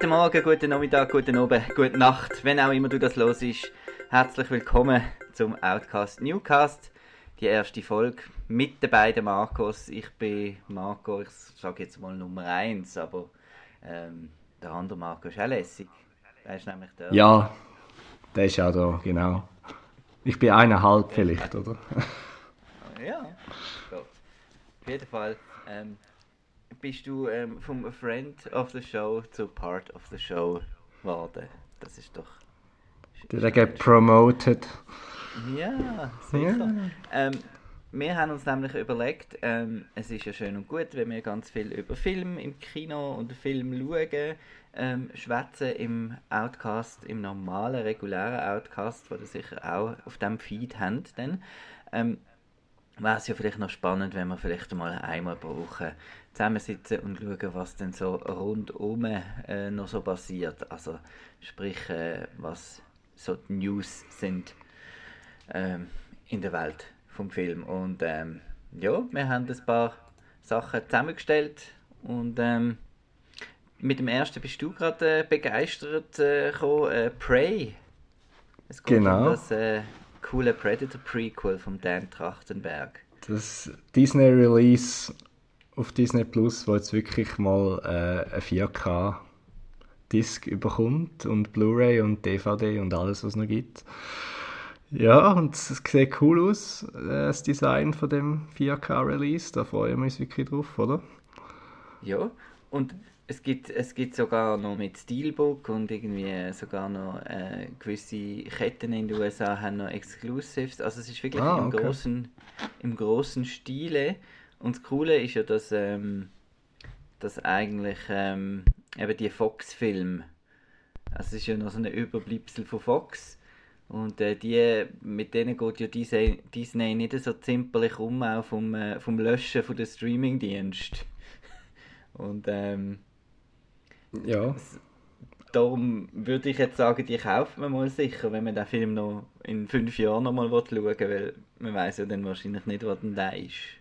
Guten Morgen, guten Nachmittag, guten Abend, gute Nacht, wenn auch immer du das los ist. Herzlich willkommen zum Outcast Newcast, die erste Folge mit den beiden Marcos. Ich bin Marco, ich sage jetzt mal Nummer 1, aber ähm, der andere Marco ist auch lässig. Der ist nämlich der. Ja, der ist auch da, genau. Ich bin eineinhalb vielleicht, oder? ja, gut. Auf jeden Fall. Ähm, bist du ähm, vom Friend of the Show zu Part of the Show geworden. Das ist doch. Get promoted? Ja, sicher. Ja. Ähm, wir haben uns nämlich überlegt, ähm, es ist ja schön und gut, wenn wir ganz viel über Film im Kino und Film schauen, ähm, schwätzen im Outcast, im normalen, regulären Outcast, wo ihr sicher auch auf dem Feed habt. Dann, ähm, wäre es ja vielleicht noch spannend, wenn wir vielleicht mal einmal Woche zusammensitzen und schauen, was denn so rundum äh, noch so passiert. Also sprich, äh, was so die News sind ähm, in der Welt vom Film. Und ähm, ja, wir haben ein paar Sachen zusammengestellt und ähm, mit dem ersten bist du gerade äh, begeistert äh, gekommen, äh, Prey. Es geht genau. um das äh, coole Predator Prequel von Dan Trachtenberg. Das Disney Release auf Disney Plus, wo jetzt wirklich mal äh, ein 4K Disc überkommt und Blu-ray und DVD und alles, was es noch gibt. Ja, und es sieht cool aus, äh, das Design von dem 4K-Release. Da freuen wir uns wirklich drauf, oder? Ja, und es gibt, es gibt sogar noch mit Steelbook und irgendwie sogar noch äh, gewisse Ketten in den USA haben noch Exclusives. Also es ist wirklich ah, okay. im, großen, im großen Stile. Und das Coole ist ja, dass, ähm, dass eigentlich ähm, eben die Fox-Filme, also es ist ja noch so ein Überbleibsel von Fox, und äh, die, mit denen geht ja Disney, Disney nicht so zimperlich um, auch vom, äh, vom Löschen von der Streamingdienst. Und ähm, ja. Darum würde ich jetzt sagen, die kaufen wir mal sicher, wenn man den Film noch in fünf Jahren noch mal schauen will, weil man weiß ja dann wahrscheinlich nicht, was denn da ist.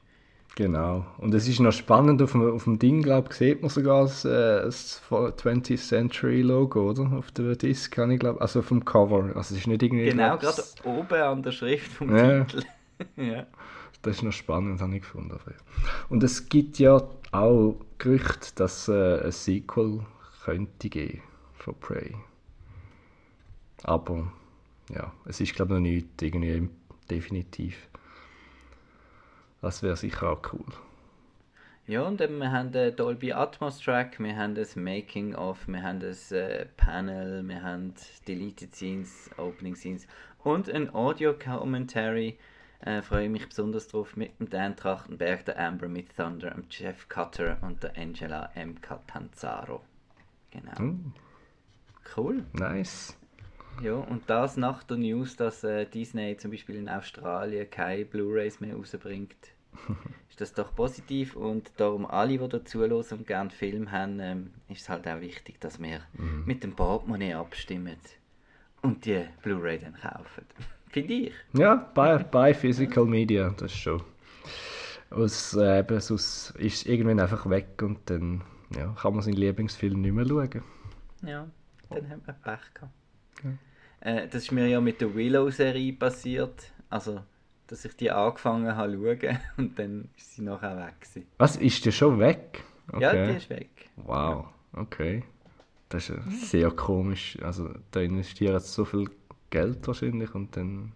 Genau. Und es ist noch spannend, auf dem, auf dem Ding, glaube ich, sieht man sogar das, äh, das 20th Century Logo, oder? Auf der Disc, kann ich glaube, also vom Cover. Also es ist nicht irgendwie... Genau, gerade oben an der Schrift vom ja. Titel. ja. Das ist noch spannend, habe ich gefunden. Und es gibt ja auch Gerüchte, dass äh, ein Sequel könnte geben von Prey. Aber ja, es ist glaube ich noch nicht irgendwie definitiv. Das wäre sicher auch cool. Ja, und eben, wir haben den Dolby Atmos Track, wir haben das Making of, wir haben das äh, Panel, wir haben Deleted Scenes, Opening Scenes und ein Audio Commentary. Äh, freue mich besonders drauf mit dem Dan Trachtenberg, der Amber mit Thunder, dem Jeff Cutter und der Angela M. Catanzaro. Genau. Mm. Cool. Nice. Ja, und das nach der News, dass äh, Disney zum Beispiel in Australien keine Blu-Rays mehr rausbringt, ist das doch positiv und darum alle, die dazu und gerne Film haben, ähm, ist es halt auch wichtig, dass wir mhm. mit dem Portemonnaie abstimmen und die Blu-ray dann kaufen. Finde ich. Ja, bei, bei Physical Media, das ist schon. Aus, äh, eben, sonst ist es irgendwann einfach weg und dann ja, kann man seinen Lieblingsfilm nicht mehr schauen. Ja, dann hat man Pech gehabt. Ja. Äh, das ist mir ja mit der Willow-Serie passiert. Also, dass ich die angefangen habe zu schauen und dann ist sie nachher weg. Gewesen. Was, ist die schon weg? Okay. Ja, die ist weg. Wow, okay. Das ist ja sehr komisch. Also, da investieren sie so viel Geld wahrscheinlich und dann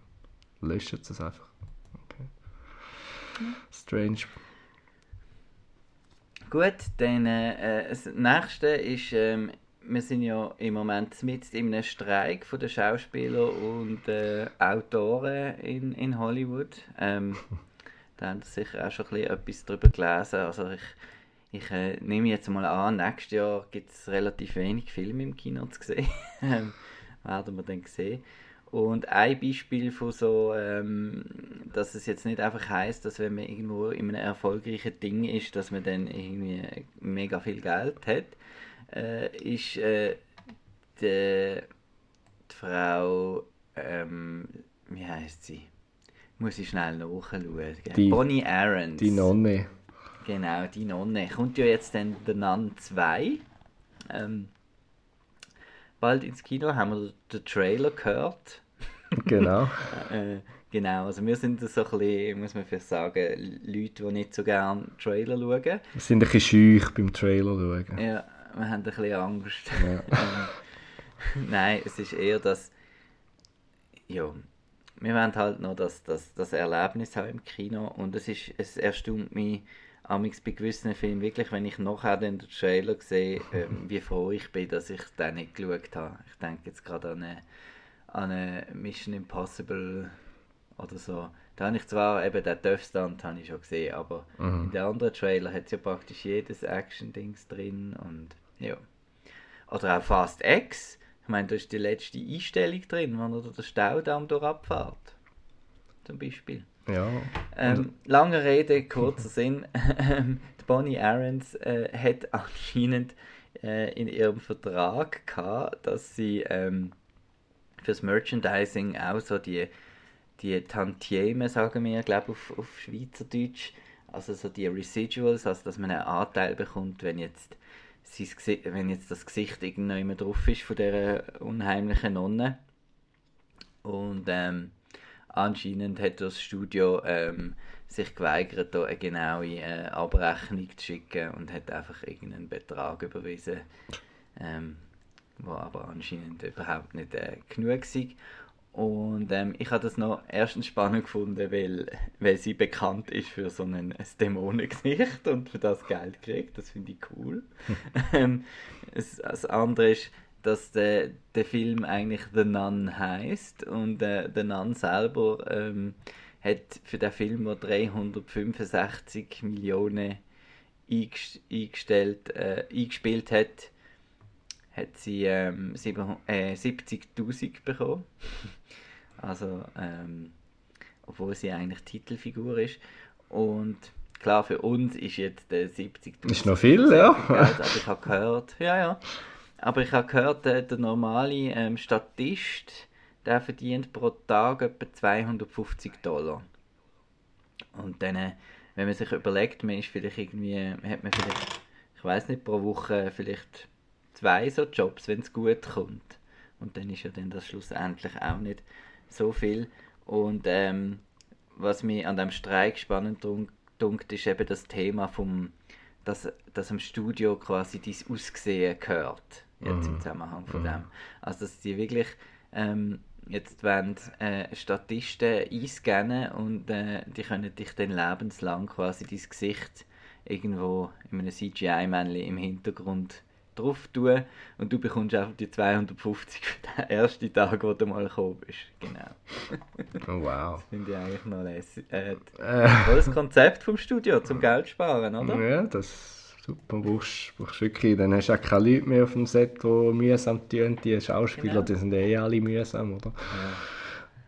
löschen sie es einfach. Okay. Strange. Gut, dann äh, das nächste ist ähm, wir sind ja im Moment mit in einem Streik von den Schauspielern und äh, Autoren in, in Hollywood. Ähm, da haben Sie sicher auch schon ein bisschen etwas darüber gelesen. Also ich, ich äh, nehme jetzt mal an, nächstes Jahr gibt es relativ wenig Filme im Kino zu sehen. Ähm, werden wir dann sehen. Und ein Beispiel von so, ähm, dass es jetzt nicht einfach heißt, dass wenn man irgendwo in einem erfolgreichen Ding ist, dass man dann irgendwie mega viel Geld hat, äh, ist äh, die, die Frau, ähm, wie heißt sie? Muss ich schnell nachschauen. Die, Bonnie Aarons. Die Nonne. Genau, die Nonne. Kommt ja jetzt dann der Nun 2. Ähm, bald ins Kino, haben wir den Trailer gehört. Genau. äh, genau, also wir sind so ein bisschen, muss man vielleicht sagen, Leute, die nicht so gerne Trailer schauen. Wir sind ein bisschen schüch beim Trailer schauen. Ja, wir haben ein bisschen Angst. Ja. Ähm, nein, es ist eher das, ja, wir wollen halt noch das, das, das Erlebnis haben im Kino und es ist, es erstaunt mich amigs bei gewissen Filmen wirklich, wenn ich nachher den Trailer sehe, ähm, wie froh ich bin, dass ich den nicht geschaut habe. Ich denke jetzt gerade an eine, an eine Mission Impossible oder so. Da habe ich zwar eben den Death Stunt habe ich schon gesehen, aber mhm. in den anderen Trailer hat es ja praktisch jedes Action-Dings drin und ja. Oder auch Fast X. Ich meine, da ist die letzte Einstellung drin, wenn er den Staudamm durch abfährt. Zum Beispiel. Ja. Ähm, lange Rede, kurzer Sinn. Ähm, Bonnie Aarons äh, hat anscheinend äh, in ihrem Vertrag gehabt, dass sie ähm, fürs Merchandising auch so die, die Tantieme, sagen wir, glaube auf, auf Schweizerdeutsch, also so die Residuals, also dass man einen Anteil bekommt, wenn jetzt, sein, wenn jetzt das Gesicht irgendjemand drauf ist von dieser unheimlichen Nonne. Und ähm, anscheinend hat das Studio ähm, sich geweigert, da eine genaue äh, Abrechnung zu schicken und hat einfach irgendeinen Betrag überwiesen, ähm, wo aber anscheinend überhaupt nicht äh, genug war. Und ähm, ich habe das noch erstens spannend gefunden, weil, weil sie bekannt ist für so ein, Dämonengesicht und für das Geld kriegt. Das finde ich cool. ähm, das, das andere ist, dass der, der Film eigentlich The Nun heißt und äh, The Nun selber ähm, hat für den Film, der 365 Millionen eingestellt, äh, eingespielt hat, hat sie ähm, äh, 70.000 bekommen. also, ähm, obwohl sie eigentlich Titelfigur ist. Und klar, für uns ist jetzt der 70.000. Ist noch viel, ja. Geld, aber ich habe gehört, ja, ja. Aber ich habe gehört, der, der normale ähm, Statist, der verdient pro Tag etwa 250 Dollar. Und dann, äh, wenn man sich überlegt, man ist vielleicht irgendwie, hat man vielleicht, ich weiß nicht, pro Woche vielleicht zwei so Jobs, wenn es gut kommt. Und dann ist ja dann das schlussendlich auch nicht so viel. Und ähm, was mir an dem Streik spannend dunkt, ist eben das Thema vom, dass, dass am Studio quasi dein Aussehen gehört jetzt mhm. im Zusammenhang von mhm. dem. Also dass die wirklich ähm, jetzt wollen äh, Statisten einscannen und äh, die können dich dann lebenslang quasi dein Gesicht irgendwo in einem CGI-Männchen im Hintergrund drauf tun und du bekommst einfach die 250 für den ersten Tag, wo du mal gekommen bist. Genau. Oh, wow. Das finde ich eigentlich noch lässig. Äh, äh. Das Konzept vom Studio zum Geld sparen, oder? Ja, das Super, brauchst, brauchst wirklich, dann hast du auch keine Leute mehr auf dem Set, die mühsam tun. Die Schauspieler, genau. die sind eh alle mühsam, oder? Ja.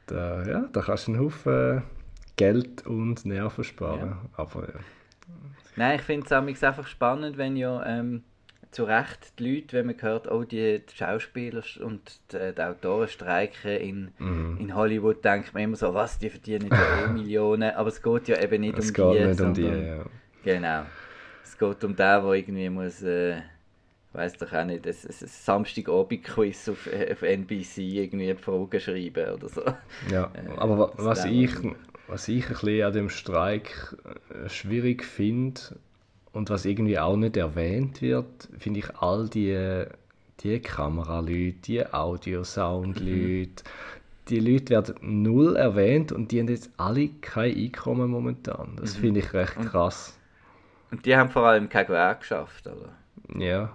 Da, ja, da kannst du einen Haufen Geld und Nerven sparen. Ja. Aber ja. Nein, ich finde es einfach spannend, wenn ja ähm, zu Recht die Leute, wenn man hört, oh, die, die Schauspieler und die, die, Autoren streiken in, mhm. in Hollywood, denkt man immer so, was, die verdienen ja eh Millionen, aber es geht ja eben nicht es um geht die. Nicht um die ja. Genau. Es geht um den, der irgendwie muss, äh, weiß doch auch nicht, ein, ein Samstagabend-Quiz auf, äh, auf NBC irgendwie Fragen schreiben oder so. Ja, äh, aber was ich, was ich ein bisschen an dem Streik äh, schwierig finde und was irgendwie auch nicht erwähnt wird, finde ich all die, die Kameraleute, die Audio-Sound-Leute, mhm. die Leute werden null erwähnt und die haben jetzt alle kein Einkommen momentan. Das mhm. finde ich recht krass. Und die haben vor allem kein Gewerk geschafft, oder? Ja.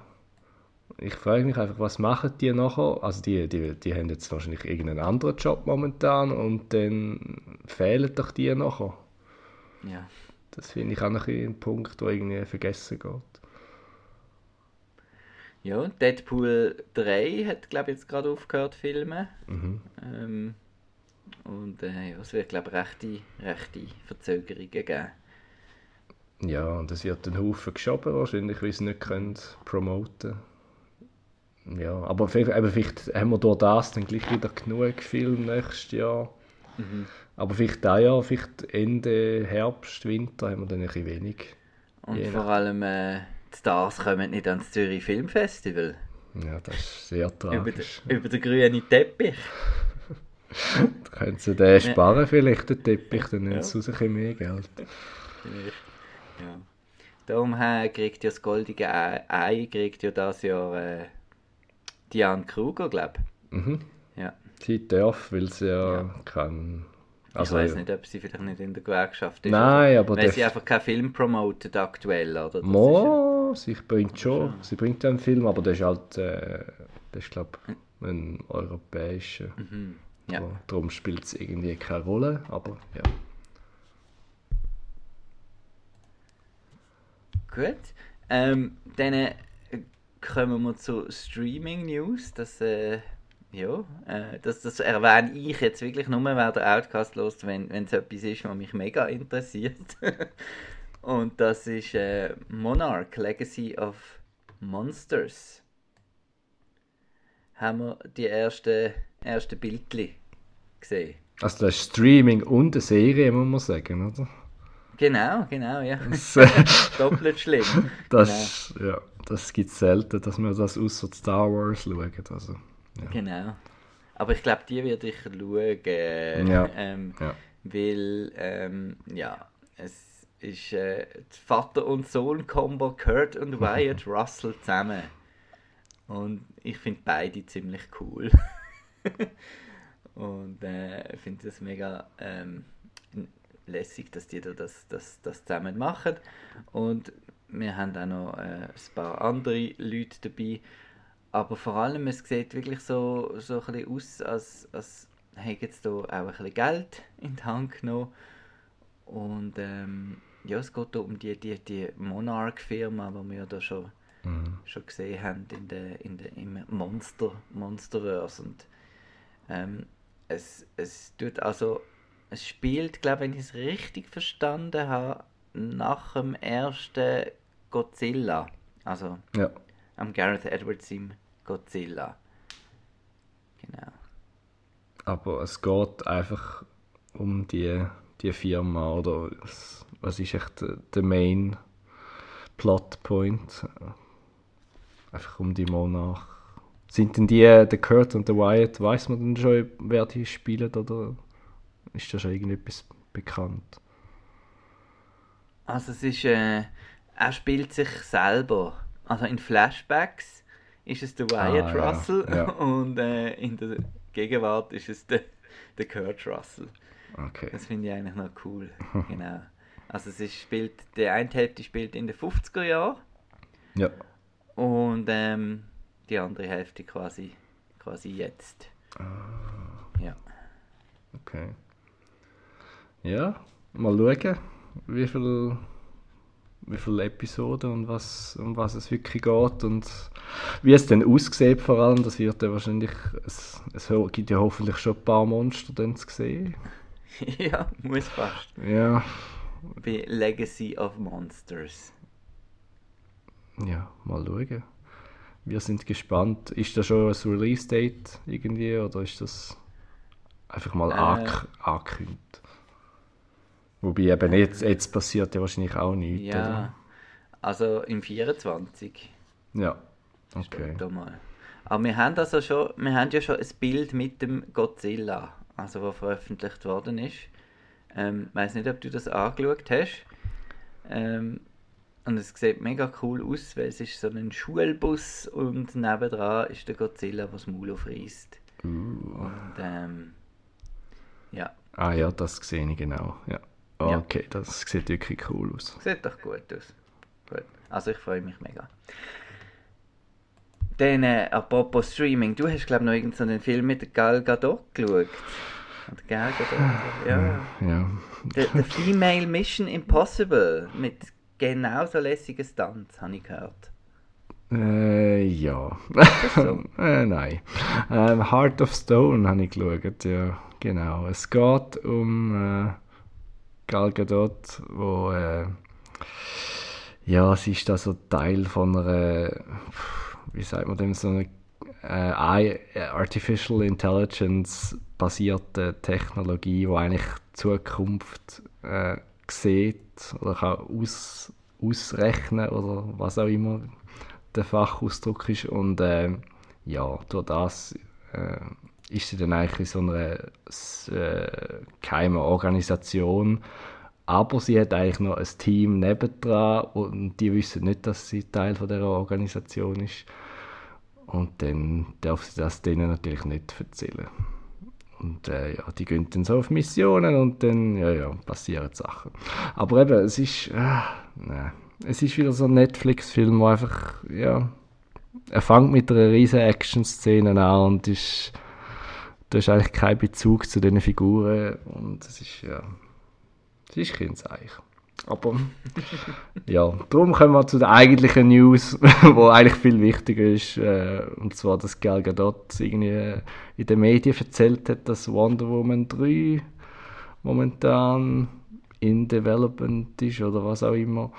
Ich frage mich einfach, was machen die nachher? Also die, die, die haben jetzt wahrscheinlich irgendeinen anderen Job momentan und dann fehlen doch die nachher. Ja. Das finde ich auch noch ein Punkt, der irgendwie vergessen geht. Ja, Deadpool 3 hat, glaube ich, jetzt gerade aufgehört zu filmen. Mhm. Ähm, und äh, ja, es wird, glaube ich, rechte, rechte Verzögerungen geben. Ja, und es wird ein Haufen geschoben wahrscheinlich, weil sie nicht können promoten Ja, aber vielleicht, eben, vielleicht haben wir durch das dann gleich wieder genug Film nächstes Jahr. Mhm. Aber vielleicht da Jahr, vielleicht Ende Herbst, Winter haben wir dann ein bisschen wenig. Und vor allem äh, die Stars kommen nicht ans Zürich Filmfestival. Ja, das ist sehr Über, tragisch. über den grünen Teppich. Da können sie den sparen vielleicht, den Teppich, dann nehmen Ja. sie raus ein mehr Geld. Ja. Darum kriegt ja das goldige Ei, kriegt ja das Jahr äh, Diane Kruger, glaube Mhm. ich. Ja. Sie darf, weil sie ja, Ja. kann... Ich Also, weiß nicht, ob sie vielleicht nicht in der Gewerkschaft ist. Nein, aber Weil sie einfach keinen Film promotet aktuell, oder? Das Mo, sie bringt schon. Sie bringt einen Film, aber der ist halt, äh, das ist glaube ein europäischer. Mhm. Ja. So, darum spielt es irgendwie keine Rolle, aber ja. Gut. Ähm, dann äh, kommen wir zu Streaming News. Das, äh, ja, äh, das, das erwähne ich jetzt wirklich nur, wer der Outcast los, wenn es etwas ist, was mich mega interessiert. Und das ist äh, Monarch Legacy of Monsters. Haben wir die ersten erste Bildchen gesehen? Also das ist Streaming und eine Serie, muss man sagen, oder? Genau, genau, ja. Das, äh, Doppelt schlimm. das, ja, das gibt es selten, dass wir das außer Star Wars schauen. Also, ja. Genau. Aber ich glaube, die werde ich schauen. Ja. Ähm, Ja. Weil, ähm, ja, es ist äh, das Vater- und Sohn-Kombo Kurt und Wyatt Russell zusammen. Und ich finde beide ziemlich cool. und äh, ich finde das mega ähm, lässig, dass die da das, das, das zusammen machen. Und wir haben auch noch äh, ein paar andere Leute dabei. Aber vor allem, es sieht wirklich so, so ein bisschen aus, als, als hätten sie da auch ein bisschen Geld in die Hand genommen. Und ähm, ja, es geht da um die, die, die Monarch-Firma, die wir ja da schon, Mhm. schon gesehen haben in der, in der, im Monster, Monsterverse. Und ähm, es, es tut also, es spielt, glaube ich, wenn ich es richtig verstanden habe, nach dem ersten Godzilla. Also ja. Am Gareth Edwards im Godzilla. Genau. Aber es geht einfach um die, die Firma oder es- was ist echt der, Main Plotpoint? Einfach um die Monarch. Sind denn die, der Kurt und der Wyatt, weiß man denn schon, wer die spielen oder ist da schon irgendetwas bekannt? Also es ist, äh, er spielt sich selber. Also in Flashbacks ist es der Wyatt Ah, ja, Russell ja. und äh, in der Gegenwart ist es der, der Kurt Russell. Okay. Das finde ich eigentlich noch cool. genau. Also es spielt, der eine Hälfte spielt in den 50er Jahren Ja. und ähm, die andere Hälfte quasi, quasi jetzt. Ja. Okay. Ja, mal schauen, wie viel, wie viele Episoden und was, um was es wirklich geht und wie es dann aussieht vor allem. Das wird ja wahrscheinlich, es, es gibt ja hoffentlich schon ein paar Monster dann zu sehen. ja, muss fast. Ja, Bei Legacy of Monsters. ja, mal schauen. Wir sind gespannt. Ist da schon ein Release-Date irgendwie oder ist das einfach mal Äh. ange angekündigt? Wobei eben jetzt, jetzt passiert ja wahrscheinlich auch nichts, Ja, oder? also im 24. Ja, okay. Mal. Aber wir haben also schon, wir haben ja schon ein Bild mit dem Godzilla, also was veröffentlicht worden ist. Ähm, weiß nicht, ob du das angeschaut hast. Ähm, und es sieht mega cool aus, weil es ist so ein Schulbus und nebendran ist der Godzilla, der das Maul aufreißt. Uh. Und ähm, ja, Ah ja, das sehe ich genau. Ja. Ja. Okay, das sieht wirklich cool aus. sieht doch gut aus. Gut. Also ich freue mich mega. Dann, äh, apropos Streaming, du hast glaube ich noch irgendeinen Film mit Gal Gadot geschaut. Oder Gal Gadot, ja. Ja. The, the Female Mission Impossible mit genauso lässigen Stunts, habe ich gehört. Äh, ja. so? äh, nein. Ähm, Heart of Stone habe ich geschaut, ja. Genau. Es geht um äh, Gal Gadot, wo äh, ja, sie ist da so Teil von einer, wie sagt man dem, so einer äh, AI, Artificial Intelligence basierte Technologie, die eigentlich die Zukunft äh, sieht oder kann aus, ausrechnen oder was auch immer. der Fachausdruck ist. Und äh, ja, durch das äh, ist sie dann eigentlich in so einer äh, geheimen Organisation. Aber sie hat eigentlich noch ein Team nebendran und die wissen nicht, dass sie Teil von der Organisation ist. Und dann darf sie das denen natürlich nicht erzählen. Und äh, ja, die gehen dann so auf Missionen und dann ja, ja, passieren Sachen. Aber eben, es ist, äh, nee. es ist wieder so ein Netflix-Film, wo einfach, ja, er fängt mit einer riesen Action-Szene an und ist, da ist eigentlich kein Bezug zu diesen Figuren und es ist, ja, es ist Kindseich. Aber ja, darum kommen wir zu der eigentlichen News, wo eigentlich viel wichtiger ist, äh, und zwar, dass Gal Gadot irgendwie in den Medien erzählt hat, dass Wonder Woman 3 momentan in Development ist oder was auch immer.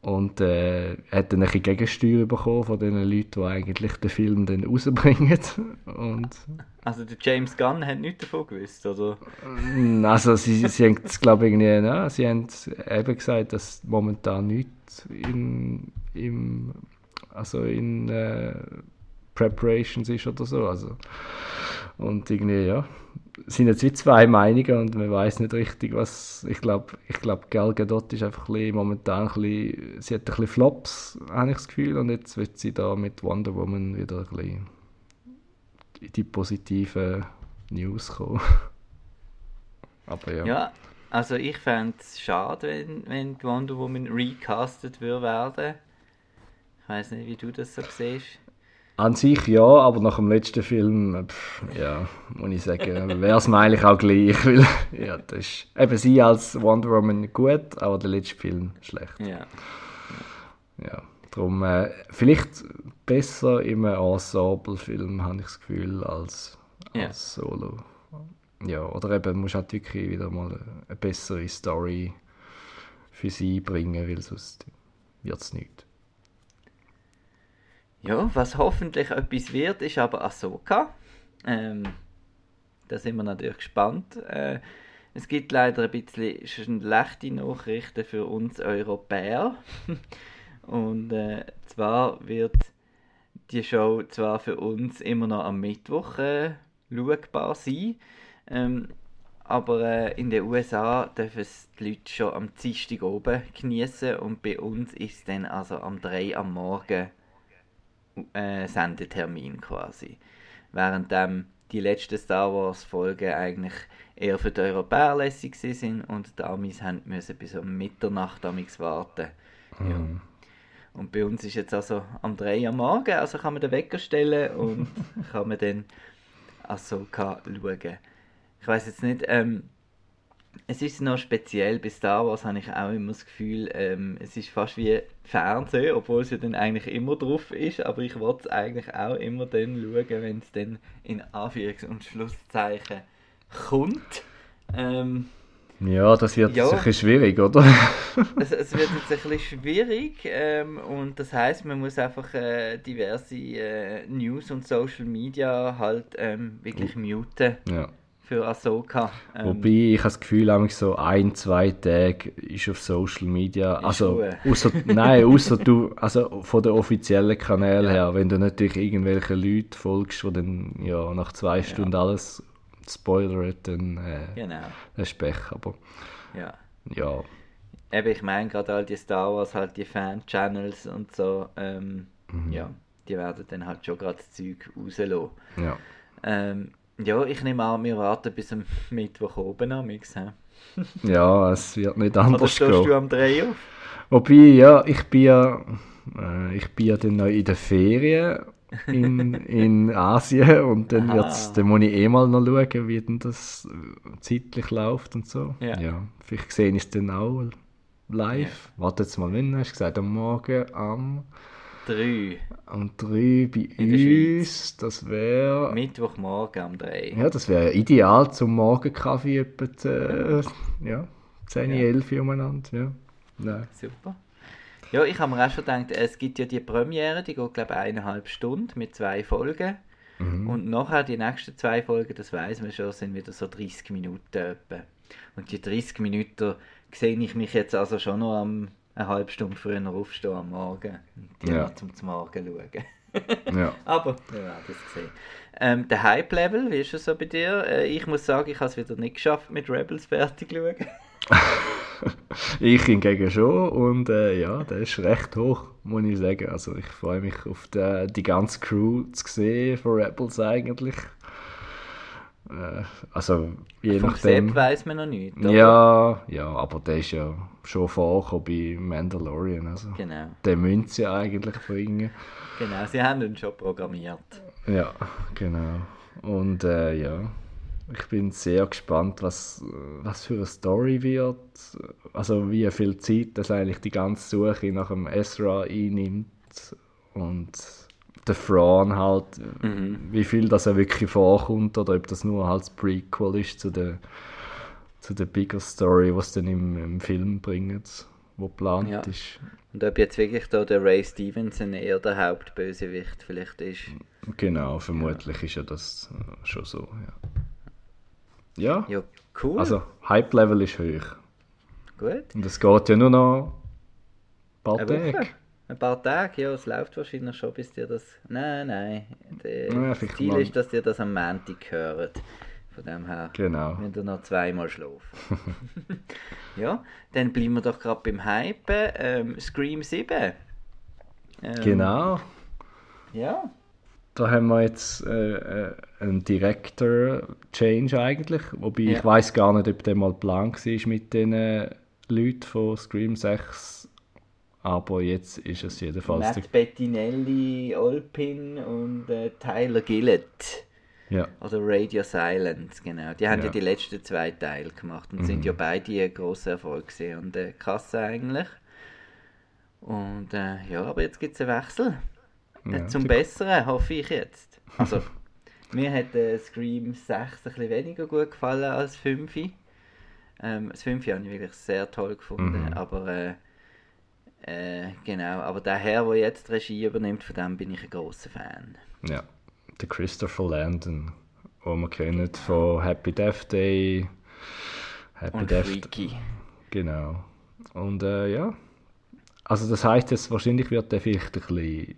Und äh, hat dann ein bisschen Gegensteuer bekommen von den Leuten, die eigentlich den Film dann rausbringen. Und also der James Gunn hat nichts davon gewusst, oder? Also sie, sie haben es glaube ich irgendwie, ja, sie haben eben gesagt, dass momentan nichts in, im, also in äh, Preparations ist oder so. Also, und irgendwie, ja, sind jetzt wie zwei Meinungen und man weiß nicht richtig, was. Ich glaube, ich glaub, Gal Gadot ist einfach ein momentan ein bisschen, sie hat ein bisschen Flops, habe ich das Gefühl, und jetzt wird sie da mit Wonder Woman wieder ein bisschen in die positiven News kommen. Aber ja. Ja, also ich fände es schade, wenn, wenn Wonder Woman recastet würde werden. Ich weiß nicht, wie du das so siehst. An sich ja, aber nach dem letzten Film, pff, ja, muss ich sagen, wäre es mir eigentlich auch gleich. Weil, ja, das ist, eben sie als Wonder Woman gut, aber der letzte Film schlecht. Ja. Ja, darum äh, vielleicht besser im Ensemble-Film, habe ich das Gefühl, als, als Ja. Solo. Ja, oder eben, musst halt wirklich wieder mal eine bessere Story für sie bringen, weil sonst wird es nicht. Ja, was hoffentlich etwas wird, ist aber Ahsoka. Ähm, da sind wir natürlich gespannt. Äh, es gibt leider ein bisschen schlechte Nachrichten für uns Europäer. Und äh, zwar wird die Show zwar für uns immer noch am Mittwoch äh, schaubar sein, ähm, aber äh, in den USA dürfen es die Leute schon am Dienstag oben genießen und bei uns ist es dann also am 3 am Morgen äh, Sendetermin quasi. Während ähm, die letzten Star Wars Folgen eigentlich eher für die Europäer lässig sind und die Amis haben müssen bis um Mitternacht amigs warten. Ja. Und bei uns ist jetzt also am 3 am Morgen, also kann man den Wecker stellen und kann man dann Ahsoka schauen. Ich weiß jetzt nicht, ähm, es ist noch speziell bei Star Wars, habe ich auch immer das Gefühl, ähm, es ist fast wie Fernsehen, obwohl es ja dann eigentlich immer drauf ist, aber ich wollte es eigentlich auch immer dann schauen, wenn es dann in Anführungs- und Schlusszeichen kommt. Ähm, Ja, das wird Ja. sicher schwierig, oder? es, es wird jetzt ein bisschen schwierig ähm, und das heißt, man muss einfach äh, diverse äh, News und Social Media halt ähm, wirklich muten ja. Für Ahsoka. Ähm, Wobei ich habe das Gefühl, manchmal so ein, zwei Tage ist auf Social Media, also außer, nein, außer du, also von den offiziellen Kanälen her, wenn du natürlich irgendwelche Leute folgst, die dann ja nach zwei Stunden alles spoilern, dann äh, Genau, das ist Pech, aber ja. ja, Eben, ich meine gerade all die Star Wars, halt die Fan-Channels und so, ähm, Mhm. ja, die werden dann halt schon gerade das Zeug rauslassen. ja. Ähm, ja, ich nehme an, wir warten bis am Mittwoch oben am hä? Ja, es wird nicht Oder anders stehst gehen. du am 3 auf? Wobei, ja, ich bin ja, äh, ich bin ja dann noch in der Ferien in, in Asien und dann, wird's, dann muss ich eh mal noch schauen, wie denn das äh, zeitlich läuft und so. Ja. vielleicht sehe ich es dann auch live. Warte jetzt mal, wann hast du gesagt? Am Morgen am, 3. am 3 bei In uns. Das wäre... Mittwochmorgen am 3. Ja, das wäre ideal zum Morgenkaffee etwa äh, ja, 10, Ja. 11 Uhr umeinander. Ja. Nein. Super. Ja, ich habe mir auch schon gedacht, es gibt ja die Premiere, die geht glaube ich eineinhalb Stunden mit zwei Folgen. Mhm. Und nachher die nächsten zwei Folgen, das weiß man schon, sind wieder so 30 Minuten etwa. Und die 30 Minuten sehe ich mich jetzt also schon noch am eine halbe Stunde früher aufstehen am Morgen und die Ja. zum zum Morgen schauen. Ja. Aber wir werden es sehen. Ähm, der Hype-Level, wie ist es so bei dir? Äh, ich muss sagen, ich habe es wieder nicht geschafft, mit Rebels fertig zu schauen. Ich hingegen schon und äh, ja, der ist recht hoch, muss ich sagen. Also ich freue mich auf die, die ganze Crew zu sehen von Rebels eigentlich. Äh, also je Vom nachdem. Sepp weiss man noch nicht. oder? Ja, ja, aber der ist ja schon vorgekommen bei Mandalorian. Also. Genau, Den müssen sie eigentlich bringen. genau. Sie haben ihn schon programmiert. Ja, genau. Und äh, ja, ich bin sehr gespannt, was, was für eine Story wird. Also wie viel Zeit das eigentlich die ganze Suche nach dem Ezra einnimmt. Und der Thrawn halt, Mhm. wie viel das er wirklich vorkommt oder ob das nur halt das Prequel ist zu der, zu der bigger Story, was dann im, im Film bringt, wo geplant Ja. ist. Und ob jetzt wirklich da der Ray Stevenson eher der Hauptbösewicht vielleicht ist. Genau, vermutlich ist ja das äh, schon so, ja. Ja, Ja, cool. also Hype-Level ist hoch. Gut. Und es geht ja nur noch ein paar. Tage. Ein paar Tage, ja, es läuft wahrscheinlich schon, bis dir das. Nein, nein. Der Ja, das Ziel ist, dass dir das am Montag hört. Von dem her. Genau. Wenn du noch zweimal schlafen. ja, dann bleiben wir doch gerade beim Hypen. Ähm, Scream 7. Ähm, Genau. Ja. Da haben wir jetzt äh, äh, einen Director-Change eigentlich. Wobei Ja. ich weiß gar nicht, ob der mal Plan war mit den äh, Leuten von Scream 6. Aber jetzt ist es jedenfalls. Matt Bettinelli, Olpin und äh, Tyler Gillett. Ja, Oder Radio Silence, genau. Die haben ja, Ja. Mhm. die letzten zwei Teile gemacht und sind ja beide ein grosser Erfolg gewesen und äh, Kasse eigentlich. Und äh, ja, aber jetzt gibt es einen Wechsel. Äh, ja, Zum die- Besseren, hoffe ich jetzt. Also, mir hat äh, Scream 6 ein bisschen weniger gut gefallen als 5. Ähm, das 5 habe ich wirklich sehr toll gefunden, Mhm. aber äh, genau, aber der Herr, der jetzt die Regie übernimmt, von dem bin ich ein grosser Fan. Ja, der Christopher Landon, den wir kennen von Happy Death Day. Happy Und Death Freaky. Genau. Und äh, ja. Also das heißt jetzt, wahrscheinlich wird der vielleicht ein bisschen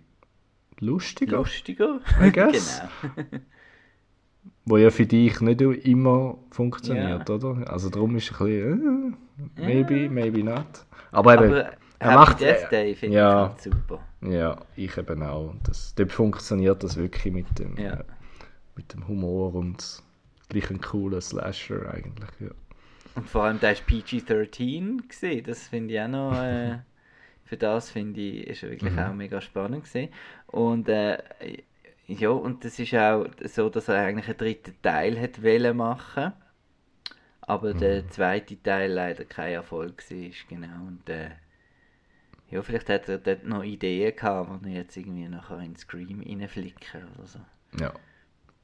lustiger, Lustiger? I guess. genau. wo ja für dich nicht immer funktioniert, oder? Also darum ist ein bisschen, äh, maybe, maybe not. Aber eben, Aber er Happy macht, Death Day finde ja. ich halt super. ja, ich eben auch. Und Das, dort funktioniert das wirklich mit dem, Ja. äh, mit dem Humor und gleich ein cooler Slasher eigentlich, ja. Und vor allem, der ist PG-13 gesehen. Das finde ich auch noch. Äh, für das finde ich, ist wirklich Mhm. auch mega spannend gesehen. Und äh, ja, und das ist auch so, dass er eigentlich einen dritten Teil hätte wollen machen. Aber Mhm. der zweite Teil leider kein Erfolg war. Genau. Und äh, ja, vielleicht hat er dort noch Ideen gehabt, die er jetzt irgendwie nachher in Scream reinflicken oder so. ja.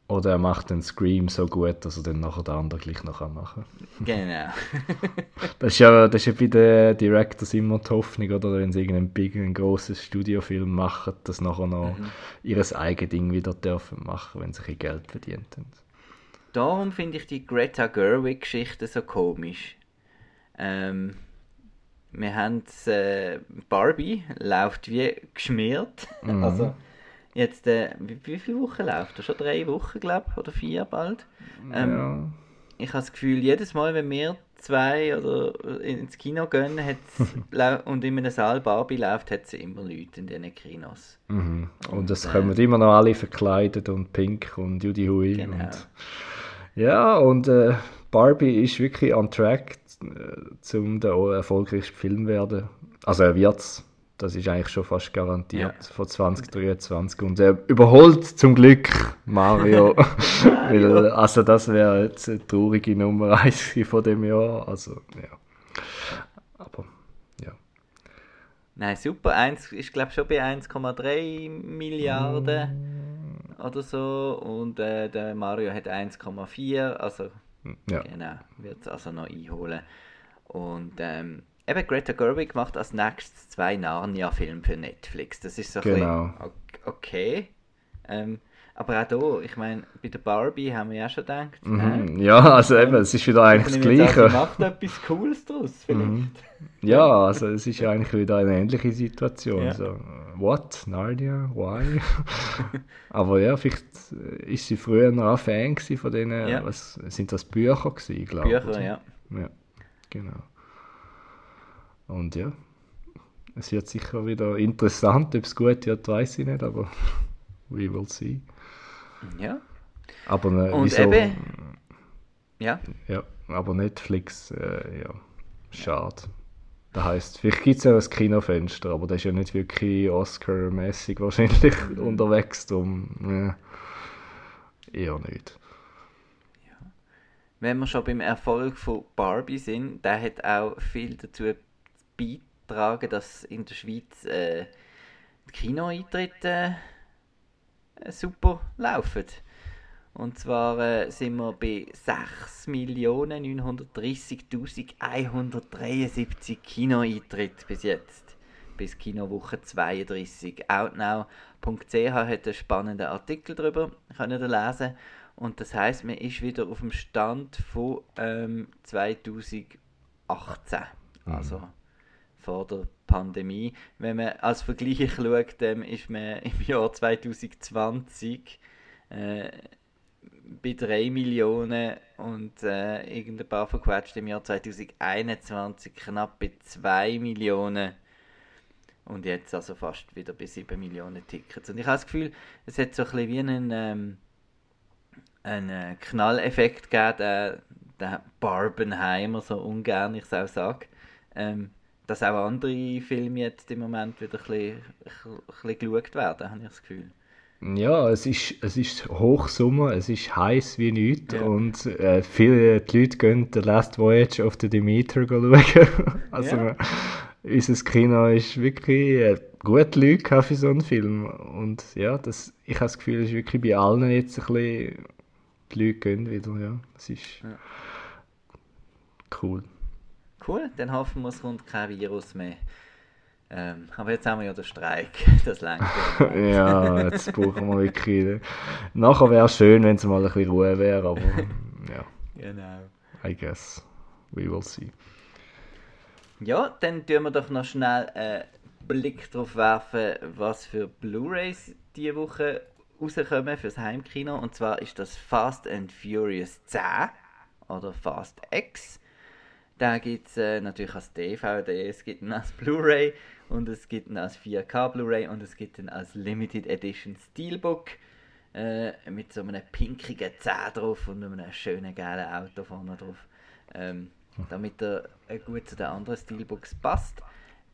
Oder er macht den Scream so gut, dass er dann nachher den anderen gleich noch kann machen Genau. Das ist ja, das ist ja bei den Directors immer die Hoffnung, oder? Wenn sie irgendeinen big, einen grossen Studiofilm machen, dass nachher noch Mhm. ihr eigenes Ding wieder dürfen machen, wenn sie ein Geld verdient haben. Darum finde ich die Greta Gerwig-Geschichte so komisch. Ähm, wir haben äh, Barbie läuft wie geschmiert. Mhm. Also jetzt äh, wie, wie viele Wochen läuft er? Schon drei Wochen glaube ich oder vier bald. Ähm, ja. Ich habe das Gefühl, jedes Mal, wenn wir zwei oder ins Kino gehen und in einem Saal Barbie läuft, hat es immer Leute in diesen Kinos. Mhm. Und es äh, kommen immer noch alle verkleidet und pink und Judy Hui. Genau. Und, ja, und äh, Barbie ist wirklich on track, äh, um der erfolgreichste Film werden. Also er wird's. Das ist eigentlich schon fast garantiert Ja. von 2023. Und er überholt zum Glück Mario. Weil, also das wäre jetzt eine traurige Nummer 1 von dem Jahr. Also, ja. Aber, ja. Nein, super. Eins ist glaube schon bei 1,3 Milliarden oder so und äh, der Mario hat 1,4, also ja. genau, wird es also noch einholen. Und ähm, eben Greta Gerwig macht als nächstes zwei Narnia-Filme für Netflix. Das ist so ein Genau. bisschen ok- okay. Ähm, Aber auch hier, ich meine, bei der Barbie haben wir ja schon gedacht. Mhm. Ja, also eben, es ist wieder eigentlich das Gleiche. Sie macht etwas Cooles daraus, vielleicht. Mhm. Ja, also es ist ja eigentlich wieder eine ähnliche Situation. Ja. So, what? Narnia? Why? Aber ja, vielleicht ist sie früher noch ein Fan von denen, ja. was sind das Bücher gewesen, glaube ich. Bücher, ja. Ja, genau. Und ja, es wird sicher wieder interessant, ob es gut wird, weiß ich nicht, aber we will see. Ja. Aber ne, Und wieso, eben, ja. Ja, aber Netflix, äh, ja, schade. Das heisst, vielleicht gibt es ja ein Kinofenster, aber das ist ja nicht wirklich Oscar-mäßig wahrscheinlich unterwegs, darum ja, eher nicht. Ja. Wenn wir schon beim Erfolg von Barbie sind, der hat auch viel dazu beigetragen, dass in der Schweiz äh, Kinoeintritte äh, super laufen. Und zwar äh, sind wir bei 6.930.173 Kinoeintritte bis jetzt. Bis Kinowoche 32. Outnow.ch hat einen spannenden Artikel darüber können lesen. Und das heißt, man ist wieder auf dem Stand von ähm, 2018. Mhm. Also vor der Pandemie. Wenn man als Vergleich schaut, dann ist man im Jahr 2020 äh, bei 3 Millionen und äh, irgendein paar verquetscht im Jahr 2021 knapp bei 2 Millionen und jetzt also fast wieder bei 7 Millionen Tickets. Und ich habe das Gefühl, es hat so ein bisschen wie einen, ähm, einen äh, Knalleffekt gegeben, der, der Barbenheimer, so ungern ich es auch sage, ähm, dass auch andere Filme jetzt im Moment wieder ein bisschen, ein bisschen geschaut werden, habe ich das Gefühl. Ja, es ist, es ist Hochsommer, es ist heiß wie nichts ja. und äh, viele die Leute gehen The Last Voyage of the Demeter schauen. also ja. unser Kino ist wirklich äh, gut Leute für so einen Film und ja, das, ich habe das Gefühl, es ist wirklich bei allen jetzt ein bisschen, die Leute gehen wieder, ja, es ist ja. cool. Cool, dann hoffen wir, es kommt kein Virus mehr. Ähm, aber jetzt haben wir ja den Streik, das langt. ja, jetzt brauchen wir wirklich. Nachher wäre es schön, wenn es mal ein bisschen Ruhe wäre, aber ja. Genau. I guess. We will see. Ja, dann tun wir doch noch schnell einen Blick darauf werfen, was für Blu-Rays diese Woche rauskommen fürs Heimkino. Und zwar ist das Fast and Furious 10 oder Fast X. Da gibt es äh, natürlich als DVD, es gibt ihn als Blu-ray und es gibt ihn als 4K Blu-ray und es gibt ihn als Limited Edition Steelbook äh, mit so einem pinkigen Zeh drauf und einem schönen geilen Auto vorne drauf. Ähm, damit er äh, gut zu den anderen Steelbooks passt.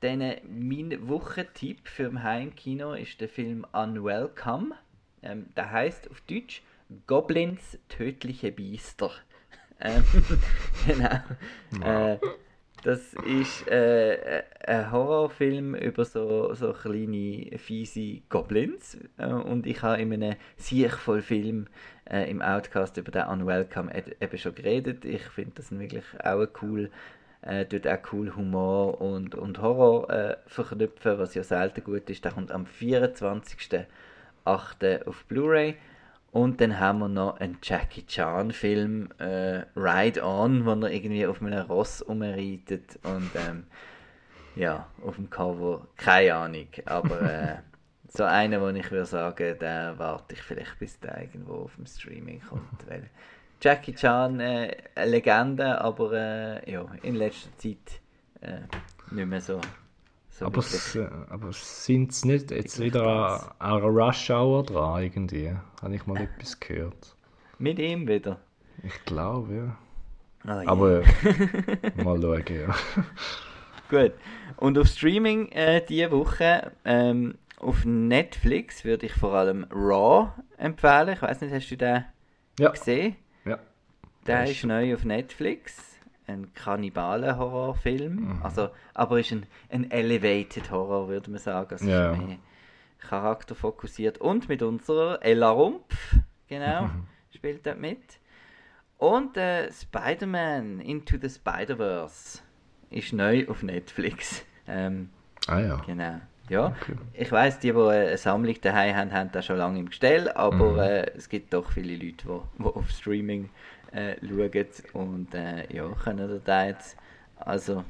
Dann äh, mein Wochentipp für ein Heimkino ist der Film Unwelcome. Ähm, der heißt auf Deutsch Goblins tödliche Biester. Ähm, genau. Äh, das ist äh, ein Horrorfilm über so, so kleine, fiese Goblins. Äh, und ich habe in einem siechvoll Film äh, im Outcast über den Unwelcome eben schon geredet. Ich finde das wirklich auch cool. Äh, dort auch cool Humor und, und Horror äh, verknüpfen, was ja selten gut ist. Der kommt am 24.08. auf Blu-ray. Und dann haben wir noch einen Jackie Chan-Film, äh, Ride On, wo er irgendwie auf einem Ross umreitet und ähm, ja, auf dem Cover, keine Ahnung, aber äh, so einer, wo ich würde sagen, der warte ich vielleicht, bis der irgendwo auf dem Streaming kommt, weil Jackie Chan, äh, eine Legende, aber äh, ja, in letzter Zeit äh, nicht mehr so so aber, s, aber sind es nicht jetzt wieder an einer Rush Hour dran irgendwie? Habe ich mal etwas gehört. Mit ihm wieder? Ich glaube, ja. Oh, aber mal schauen, ja. Gut. Und auf Streaming äh, diese Woche, ähm, auf Netflix würde ich vor allem Raw empfehlen. Ich weiß nicht, hast du den ja. gesehen? Ja. Der ist neu auf Netflix ein Kannibalen-Horrorfilm. Mhm. Also, aber ist ein, ein Elevated Horror, würde man sagen. Also ja. ist mehr charakterfokussiert. Und mit unserer Ella Rumpf, genau, mhm. spielt dort mit. Und äh, Spider-Man Into the Spider-Verse ist neu auf Netflix. Ähm, ah ja. Genau. Ja, okay. ich weiß, die, die eine Sammlung daheim haben, haben das schon lange im Gestell, aber mhm. äh, es gibt doch viele Leute, die, die auf Streaming äh, schauen und äh, ja, können da jetzt also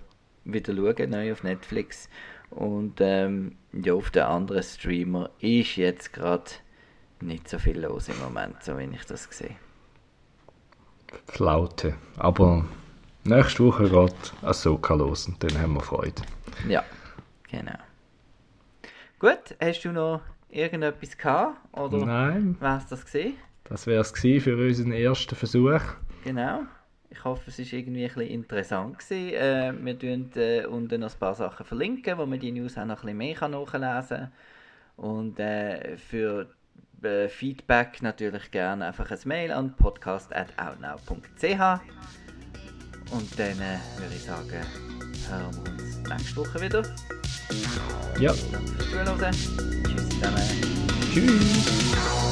wieder schauen, neu auf Netflix. Und ähm, ja, auf den anderen Streamer ist jetzt gerade nicht so viel los im Moment, so wie ich das sehe. Flaute. Aber nächste Woche geht Ahsoka los und dann haben wir Freude. Ja, genau. Gut, hast du noch irgendetwas gehabt? Oder Nein. Was das gesehen? Das wäre es für unseren ersten Versuch. Genau. Ich hoffe, es war irgendwie ein bisschen interessant. Gewesen. Äh, wir tun äh, unten noch ein paar Sachen verlinken, wo man die News auch noch ein bisschen mehr nachlesen kann. Und äh, für äh, Feedback natürlich gerne einfach ein Mail an podcast.outnow.ch Und dann äh, würde ich sagen, hören wir uns nächste Woche wieder. Ja. Danke fürs Zuhören. Tschüss zusammen. Tschüss.